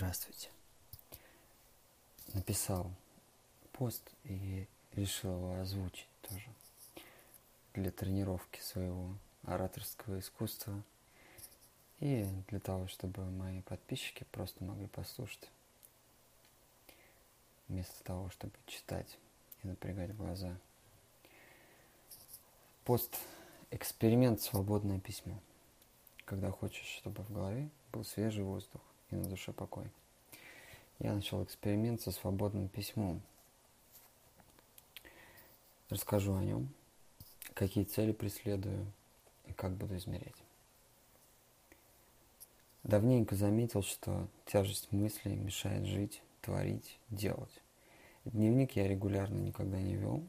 Здравствуйте. Написал пост и решил его озвучить тоже для тренировки своего ораторского искусства и для того, чтобы мои подписчики просто могли послушать вместо того, чтобы читать и напрягать глаза. Пост эксперимент свободное письмо. Когда хочешь, чтобы в голове был свежий воздух и на душе покой. Я начал эксперимент со свободным письмом. Расскажу о нем, какие цели преследую и как буду измерять. Давненько заметил, что тяжесть мыслей мешает жить, творить, делать. Дневник я регулярно никогда не вел,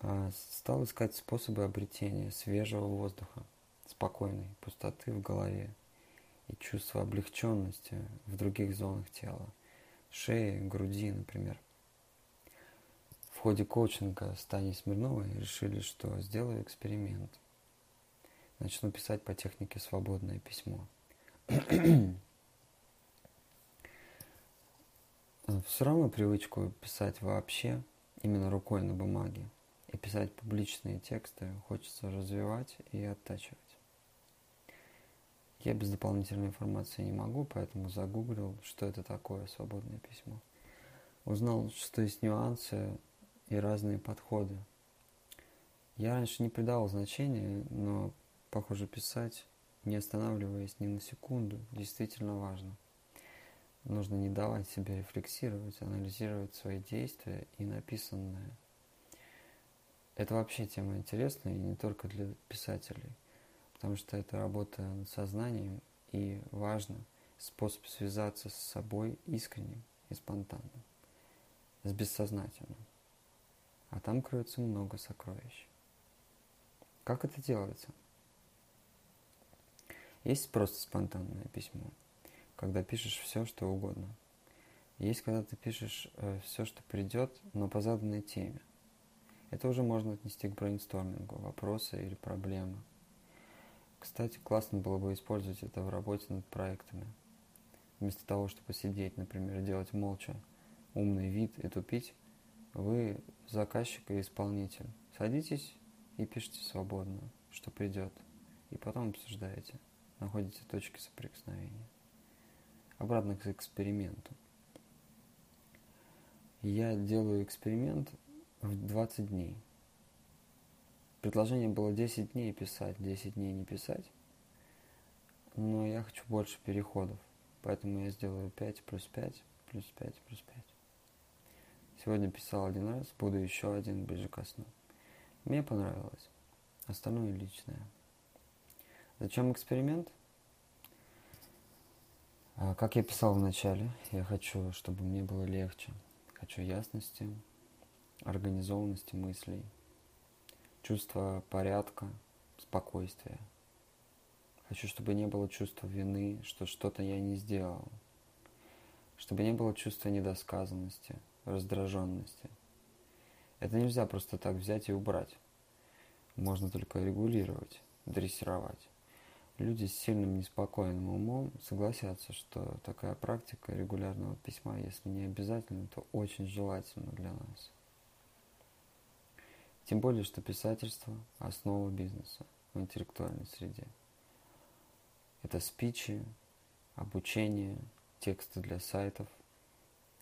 а стал искать способы обретения свежего воздуха, спокойной пустоты в голове, и чувство облегченности в других зонах тела, шеи, груди, например. В ходе коучинга с Таней Смирновой решили, что сделаю эксперимент. Начну писать по технике свободное письмо. Все равно привычку писать вообще, именно рукой на бумаге, и писать публичные тексты хочется развивать и оттачивать. Я без дополнительной информации не могу, поэтому загуглил, что это такое свободное письмо. Узнал, что есть нюансы и разные подходы. Я раньше не придавал значения, но, похоже, писать, не останавливаясь ни на секунду, действительно важно. Нужно не давать себе рефлексировать, анализировать свои действия и написанное. Это вообще тема интересная и не только для писателей – потому что это работа над сознанием и важно способ связаться с собой искренним и спонтанным, с бессознательным. А там кроется много сокровищ. Как это делается? Есть просто спонтанное письмо, когда пишешь все, что угодно. Есть, когда ты пишешь э, все, что придет, но по заданной теме. Это уже можно отнести к брейнстормингу, вопросы или проблемы – кстати, классно было бы использовать это в работе над проектами. Вместо того, чтобы сидеть, например, делать молча умный вид и тупить, вы заказчик и исполнитель. Садитесь и пишите свободно, что придет, и потом обсуждаете, находите точки соприкосновения. Обратно к эксперименту. Я делаю эксперимент в 20 дней – Предложение было 10 дней писать, 10 дней не писать. Но я хочу больше переходов. Поэтому я сделаю 5 плюс 5, плюс 5, плюс 5. Сегодня писал один раз, буду еще один ближе ко сну. Мне понравилось. Остальное личное. Зачем эксперимент? А, как я писал в начале, я хочу, чтобы мне было легче. Хочу ясности, организованности мыслей – чувство порядка, спокойствия. Хочу, чтобы не было чувства вины, что что-то я не сделал. Чтобы не было чувства недосказанности, раздраженности. Это нельзя просто так взять и убрать. Можно только регулировать, дрессировать. Люди с сильным неспокойным умом согласятся, что такая практика регулярного письма, если не обязательно, то очень желательна для нас. Тем более, что писательство – основа бизнеса в интеллектуальной среде. Это спичи, обучение, тексты для сайтов,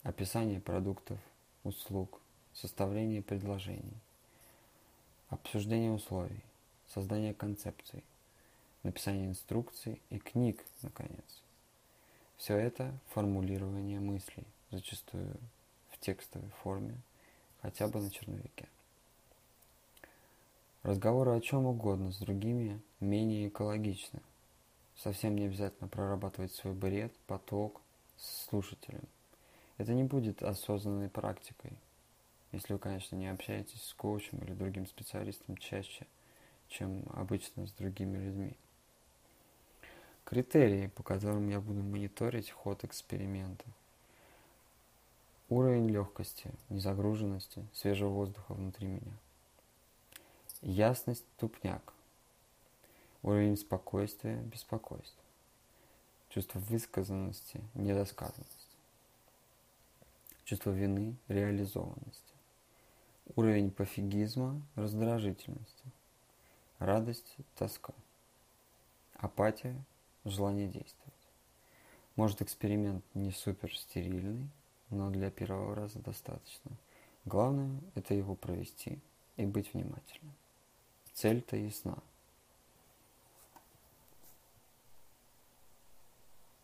описание продуктов, услуг, составление предложений, обсуждение условий, создание концепций, написание инструкций и книг, наконец. Все это формулирование мыслей, зачастую в текстовой форме, хотя бы на черновике. Разговоры о чем угодно с другими менее экологичны. Совсем не обязательно прорабатывать свой бред, поток с слушателем. Это не будет осознанной практикой, если вы, конечно, не общаетесь с коучем или другим специалистом чаще, чем обычно с другими людьми. Критерии, по которым я буду мониторить ход эксперимента. Уровень легкости, незагруженности, свежего воздуха внутри меня – Ясность – тупняк. Уровень спокойствия – беспокойство. чувство высказанности, недосказанности, чувство вины, реализованности, уровень пофигизма, раздражительности, радость, тоска, апатия, желание действовать. Может эксперимент не супер стерильный, но для первого раза достаточно. Главное – это его провести и быть внимательным. Цель-то ясна –